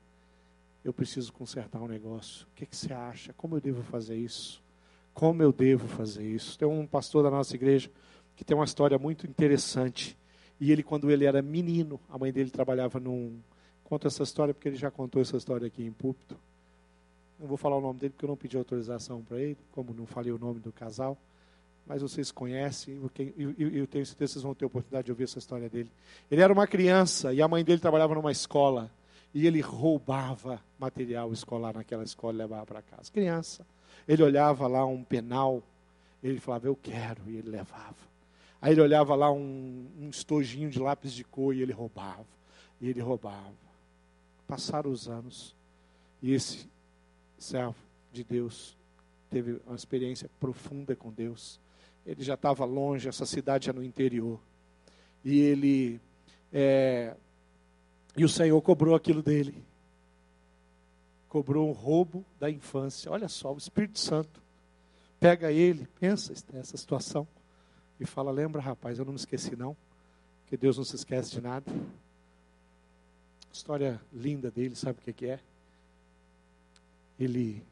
Eu preciso consertar um negócio. O que, que você acha? Como eu devo fazer isso? Como eu devo fazer isso? Tem um pastor da nossa igreja que tem uma história muito interessante. E ele, quando ele era menino, a mãe dele trabalhava num. Conta essa história porque ele já contou essa história aqui em púlpito. Não vou falar o nome dele porque eu não pedi autorização para ele, como não falei o nome do casal. Mas vocês conhecem, e eu tenho certeza que vocês vão ter oportunidade de ouvir essa história dele. Ele era uma criança e a mãe dele trabalhava numa escola. E ele roubava material escolar naquela escola e levava para casa. Criança. Ele olhava lá um penal, ele falava, eu quero, e ele levava. Aí ele olhava lá um, um estojinho de lápis de cor e ele roubava. E ele roubava. Passaram os anos. E esse servo de Deus, teve uma experiência profunda com Deus. Ele já estava longe, essa cidade já no interior. E ele. É, e o Senhor cobrou aquilo dele. Cobrou um roubo da infância. Olha só, o Espírito Santo pega ele, pensa nessa situação, e fala: Lembra, rapaz, eu não me esqueci, não. Que Deus não se esquece de nada. História linda dele, sabe o que é? ele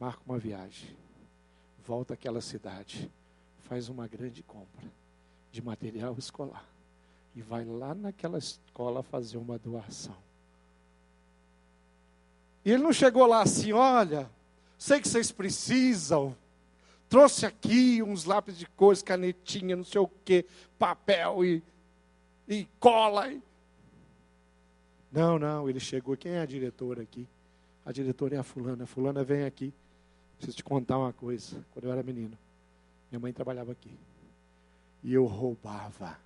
marca uma viagem, volta àquela cidade, faz uma grande compra de material escolar e vai lá naquela escola fazer uma doação. E ele não chegou lá assim, olha, sei que vocês precisam, trouxe aqui uns lápis de cores, canetinha, não sei o que, papel e, e cola. Não, não, ele chegou, quem é a diretora aqui? A diretora é a fulana. A fulana vem aqui. Preciso te contar uma coisa. Quando eu era menino, minha mãe trabalhava aqui. E eu roubava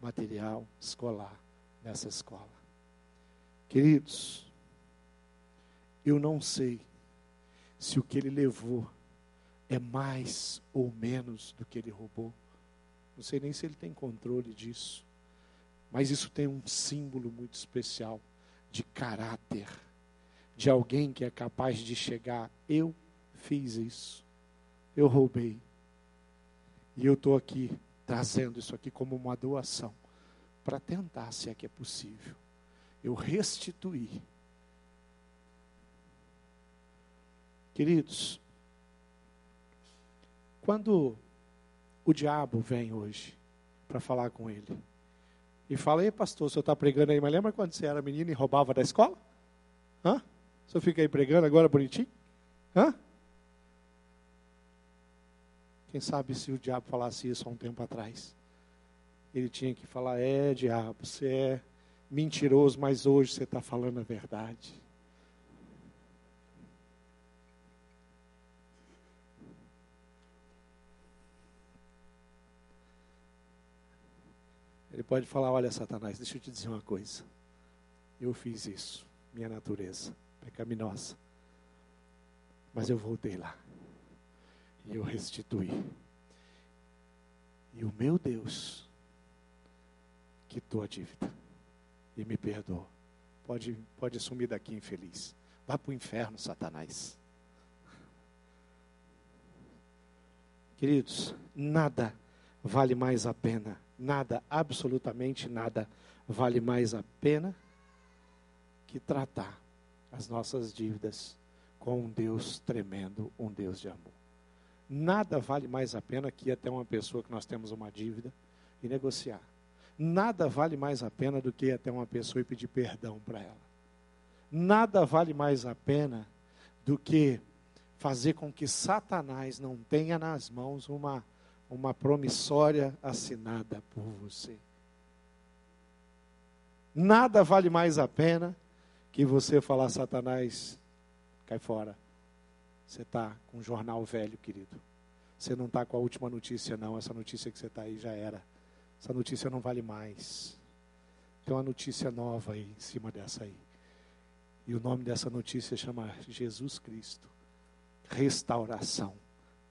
material escolar nessa escola. Queridos, eu não sei se o que ele levou é mais ou menos do que ele roubou. Não sei nem se ele tem controle disso. Mas isso tem um símbolo muito especial de caráter de alguém que é capaz de chegar, eu fiz isso, eu roubei. E eu estou aqui trazendo isso aqui como uma doação, para tentar, se é que é possível, eu restituir. Queridos, quando o diabo vem hoje para falar com ele, e fala, ei pastor, o senhor está pregando aí, mas lembra quando você era menino e roubava da escola? Hã? O senhor fica aí pregando agora bonitinho? Hã? Quem sabe se o diabo falasse isso há um tempo atrás? Ele tinha que falar: é, diabo, você é mentiroso, mas hoje você está falando a verdade. Ele pode falar: Olha, Satanás, deixa eu te dizer uma coisa. Eu fiz isso, minha natureza pecaminosa. Mas eu voltei lá. E eu restituí. E o meu Deus quitou a dívida e me perdoou. pode, pode sumir daqui infeliz. Vá para o inferno, Satanás. Queridos, nada vale mais a pena, nada, absolutamente nada, vale mais a pena que tratar as nossas dívidas com um Deus tremendo, um Deus de amor. Nada vale mais a pena que ir até uma pessoa que nós temos uma dívida e negociar. Nada vale mais a pena do que ir até uma pessoa e pedir perdão para ela. Nada vale mais a pena do que fazer com que Satanás não tenha nas mãos uma, uma promissória assinada por você. Nada vale mais a pena que você falar, Satanás, cai fora. Você está com um jornal velho, querido. Você não está com a última notícia, não. Essa notícia que você está aí já era. Essa notícia não vale mais. Tem uma notícia nova aí em cima dessa aí. E o nome dessa notícia chama Jesus Cristo. Restauração,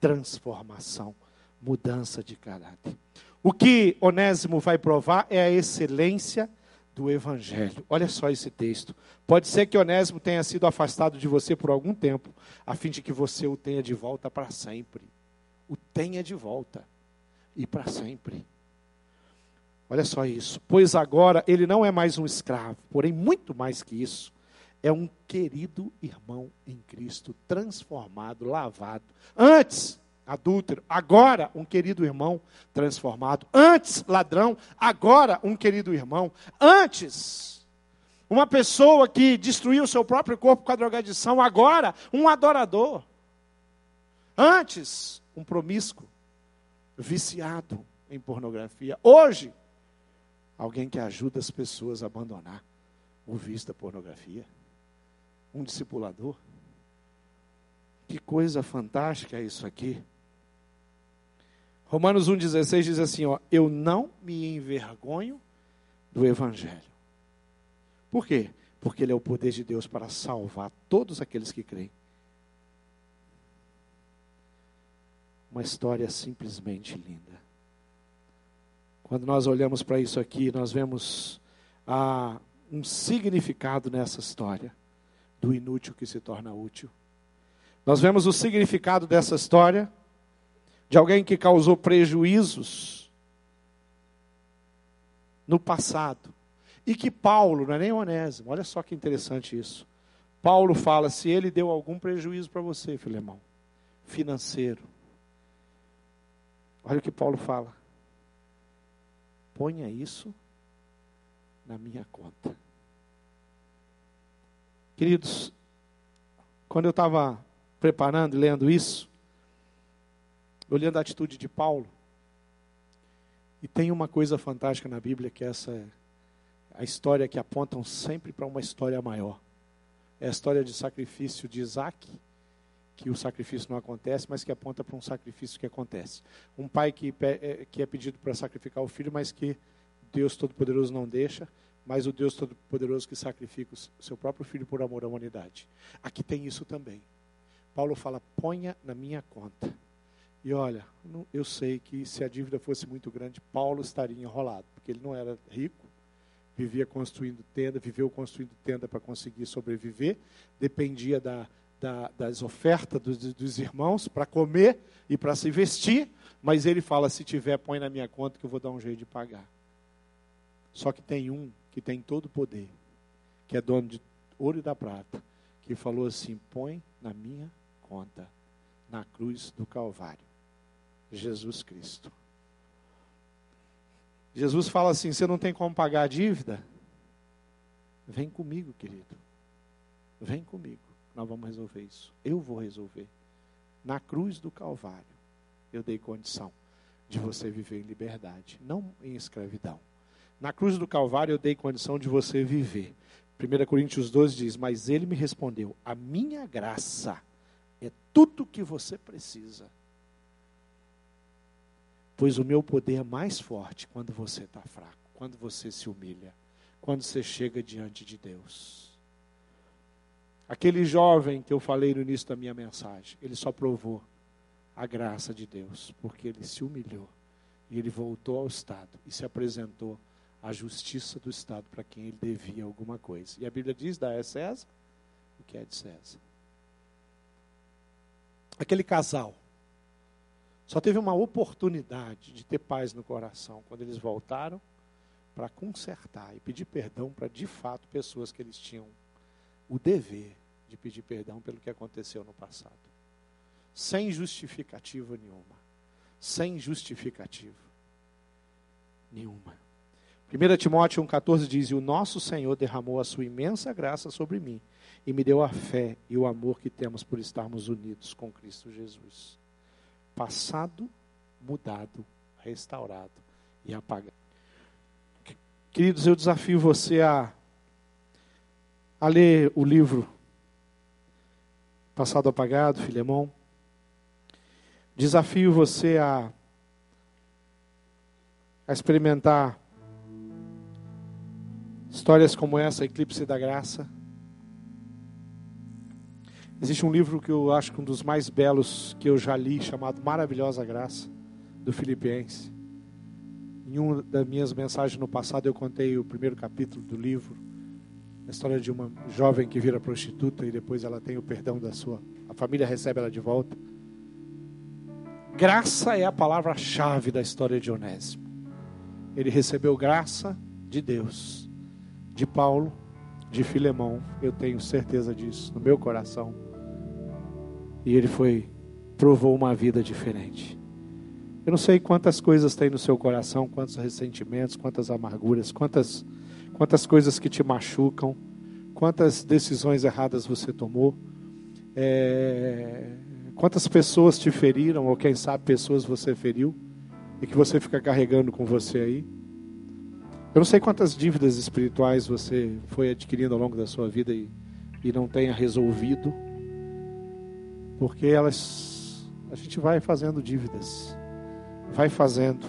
transformação, mudança de caráter. O que Onésimo vai provar é a excelência do Evangelho. Olha só esse texto. Pode ser que Onésimo tenha sido afastado de você por algum tempo, a fim de que você o tenha de volta para sempre. O tenha de volta e para sempre. Olha só isso. Pois agora ele não é mais um escravo, porém, muito mais que isso. É um querido irmão em Cristo, transformado, lavado. Antes, adúltero, agora um querido irmão transformado. Antes, ladrão, agora um querido irmão. Antes, uma pessoa que destruiu seu próprio corpo com a drogadição, agora um adorador. Antes, um promíscuo, viciado em pornografia. Hoje, alguém que ajuda as pessoas a abandonar o vício da pornografia. Um discipulador. Que coisa fantástica é isso aqui. Romanos 1,16 diz assim: ó, Eu não me envergonho do Evangelho. Por quê? Porque ele é o poder de Deus para salvar todos aqueles que creem. Uma história simplesmente linda. Quando nós olhamos para isso aqui, nós vemos ah, um significado nessa história do inútil que se torna útil. Nós vemos o significado dessa história de alguém que causou prejuízos no passado. E que Paulo, não é nem Onésimo, olha só que interessante isso. Paulo fala: se ele deu algum prejuízo para você, Filemão, financeiro. Olha o que Paulo fala ponha isso na minha conta. Queridos, quando eu estava preparando e lendo isso, olhando a atitude de Paulo, e tem uma coisa fantástica na Bíblia que é essa a história que apontam sempre para uma história maior. É a história de sacrifício de Isaac que o sacrifício não acontece, mas que aponta para um sacrifício que acontece. Um pai que, é, que é pedido para sacrificar o filho, mas que Deus Todo-Poderoso não deixa, mas o Deus Todo-Poderoso que sacrifica o seu próprio filho por amor à humanidade. Aqui tem isso também. Paulo fala: ponha na minha conta. E olha, eu sei que se a dívida fosse muito grande, Paulo estaria enrolado, porque ele não era rico, vivia construindo tenda, viveu construindo tenda para conseguir sobreviver, dependia da, da, das ofertas dos, dos irmãos para comer e para se vestir, mas ele fala: se tiver, põe na minha conta que eu vou dar um jeito de pagar. Só que tem um que tem todo o poder, que é dono de ouro e da prata, que falou assim: põe na minha conta, na cruz do Calvário, Jesus Cristo. Jesus fala assim: você não tem como pagar a dívida? Vem comigo, querido. Vem comigo nós vamos resolver isso. Eu vou resolver. Na cruz do Calvário, eu dei condição de você viver em liberdade, não em escravidão. Na cruz do Calvário, eu dei condição de você viver. 1 Coríntios 12 diz: Mas ele me respondeu: A minha graça é tudo o que você precisa. Pois o meu poder é mais forte quando você está fraco, quando você se humilha, quando você chega diante de Deus. Aquele jovem que eu falei no início da minha mensagem, ele só provou a graça de Deus, porque ele se humilhou e ele voltou ao estado e se apresentou a justiça do Estado para quem ele devia alguma coisa. E a Bíblia diz: dá a César o que é de César. Aquele casal só teve uma oportunidade de ter paz no coração quando eles voltaram para consertar e pedir perdão para, de fato, pessoas que eles tinham o dever de pedir perdão pelo que aconteceu no passado. Sem justificativa nenhuma. Sem justificativa nenhuma. 1 Timóteo 1,14 diz: E o nosso Senhor derramou a sua imensa graça sobre mim e me deu a fé e o amor que temos por estarmos unidos com Cristo Jesus. Passado, mudado, restaurado e apagado. Queridos, eu desafio você a, a ler o livro Passado Apagado, Filemão. Desafio você a, a experimentar histórias como essa, Eclipse da Graça. Existe um livro que eu acho que um dos mais belos que eu já li, chamado Maravilhosa Graça, do Filipenses. Em uma das minhas mensagens no passado, eu contei o primeiro capítulo do livro, a história de uma jovem que vira prostituta e depois ela tem o perdão da sua. A família recebe ela de volta. Graça é a palavra-chave da história de Onésimo. Ele recebeu graça de Deus, de Paulo, de Filemão, eu tenho certeza disso no meu coração e ele foi provou uma vida diferente. Eu não sei quantas coisas tem no seu coração, quantos ressentimentos, quantas amarguras, quantas quantas coisas que te machucam, quantas decisões erradas você tomou, é, quantas pessoas te feriram ou quem sabe pessoas você feriu e que você fica carregando com você aí. Eu não sei quantas dívidas espirituais você foi adquirindo ao longo da sua vida e, e não tenha resolvido. Porque elas a gente vai fazendo dívidas. Vai fazendo.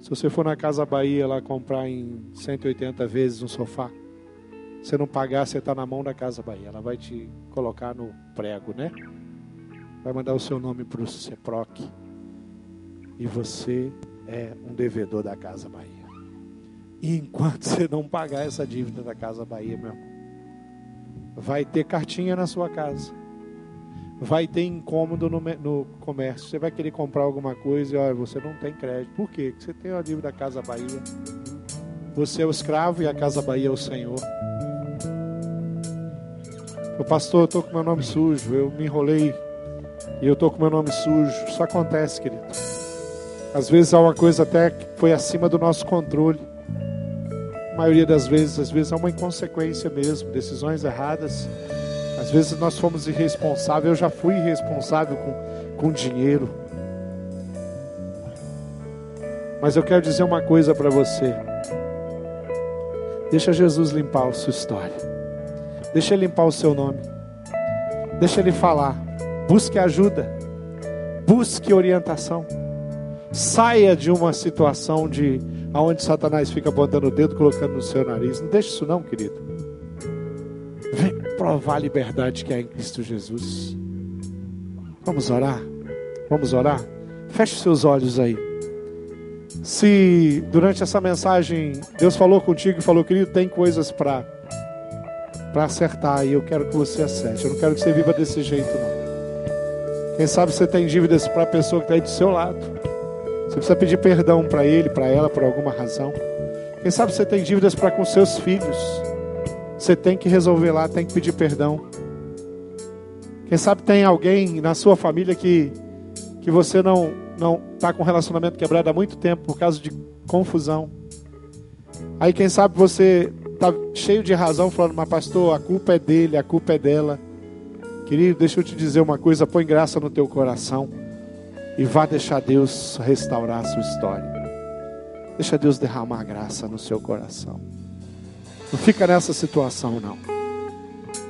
Se você for na Casa Bahia lá comprar em 180 vezes um sofá, você não pagar, você está na mão da Casa Bahia. Ela vai te colocar no prego, né? Vai mandar o seu nome para o CEPROC. E você é um devedor da Casa Bahia. E enquanto [laughs] você não pagar essa dívida da Casa Bahia, meu irmão, vai ter cartinha na sua casa vai ter incômodo no, no comércio. Você vai querer comprar alguma coisa e olha, você não tem crédito. Por quê? Porque você tem uma dívida da Casa Bahia. Você é o escravo e a Casa Bahia é o Senhor. O pastor, eu estou com meu nome sujo, eu me enrolei e eu estou com meu nome sujo. Isso acontece, querido. Às vezes há uma coisa até que foi acima do nosso controle. A maioria das vezes, às vezes é uma inconsequência mesmo, decisões erradas às vezes nós fomos irresponsáveis, eu já fui irresponsável com, com dinheiro. Mas eu quero dizer uma coisa para você. Deixa Jesus limpar a sua história. Deixa ele limpar o seu nome. Deixa ele falar. Busque ajuda. Busque orientação. Saia de uma situação de aonde Satanás fica botando o dedo colocando no seu nariz. Não deixe isso não, querido. Provar a liberdade que há em Cristo Jesus. Vamos orar? Vamos orar? Feche seus olhos aí. Se durante essa mensagem Deus falou contigo e falou, querido, tem coisas para para acertar e eu quero que você acerte. Eu não quero que você viva desse jeito, não. Quem sabe você tem dívidas para a pessoa que está aí do seu lado. Você precisa pedir perdão para ele, para ela, por alguma razão. Quem sabe você tem dívidas para com seus filhos. Você tem que resolver lá, tem que pedir perdão. Quem sabe tem alguém na sua família que, que você não não está com relacionamento quebrado há muito tempo por causa de confusão. Aí quem sabe você está cheio de razão falando, mas pastor, a culpa é dele, a culpa é dela. Querido, deixa eu te dizer uma coisa, põe graça no teu coração e vá deixar Deus restaurar a sua história. Deixa Deus derramar graça no seu coração. Não fica nessa situação, não.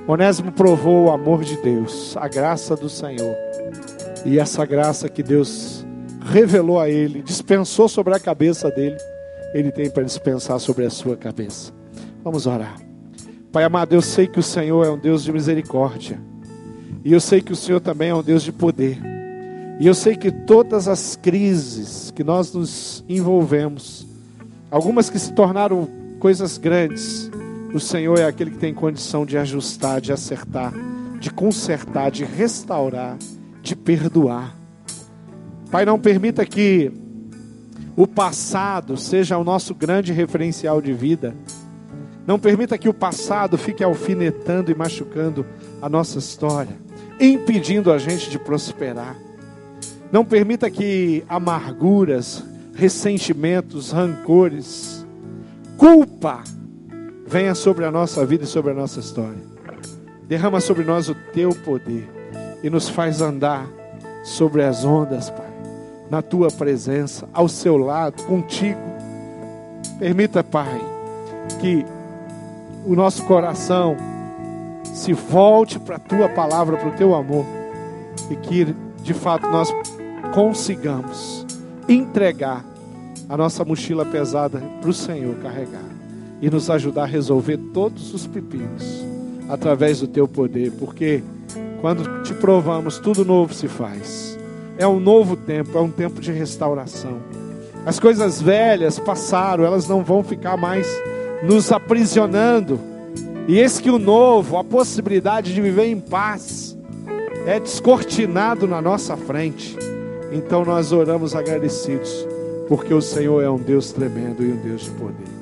Onésimo provou o amor de Deus, a graça do Senhor. E essa graça que Deus revelou a ele, dispensou sobre a cabeça dele, ele tem para dispensar sobre a sua cabeça. Vamos orar. Pai amado, eu sei que o Senhor é um Deus de misericórdia. E eu sei que o Senhor também é um Deus de poder. E eu sei que todas as crises que nós nos envolvemos, algumas que se tornaram coisas grandes, o Senhor é aquele que tem condição de ajustar, de acertar, de consertar, de restaurar, de perdoar. Pai, não permita que o passado seja o nosso grande referencial de vida. Não permita que o passado fique alfinetando e machucando a nossa história, impedindo a gente de prosperar. Não permita que amarguras, ressentimentos, rancores, culpa venha sobre a nossa vida e sobre a nossa história. Derrama sobre nós o teu poder e nos faz andar sobre as ondas, Pai, na tua presença, ao seu lado, contigo. Permita, Pai, que o nosso coração se volte para a tua palavra, para o teu amor, e que de fato nós consigamos entregar a nossa mochila pesada para o Senhor carregar e nos ajudar a resolver todos os pepinos através do teu poder, porque quando te provamos, tudo novo se faz. É um novo tempo, é um tempo de restauração. As coisas velhas passaram, elas não vão ficar mais nos aprisionando. E esse que o novo, a possibilidade de viver em paz, é descortinado na nossa frente. Então nós oramos agradecidos, porque o Senhor é um Deus tremendo e um Deus de poder.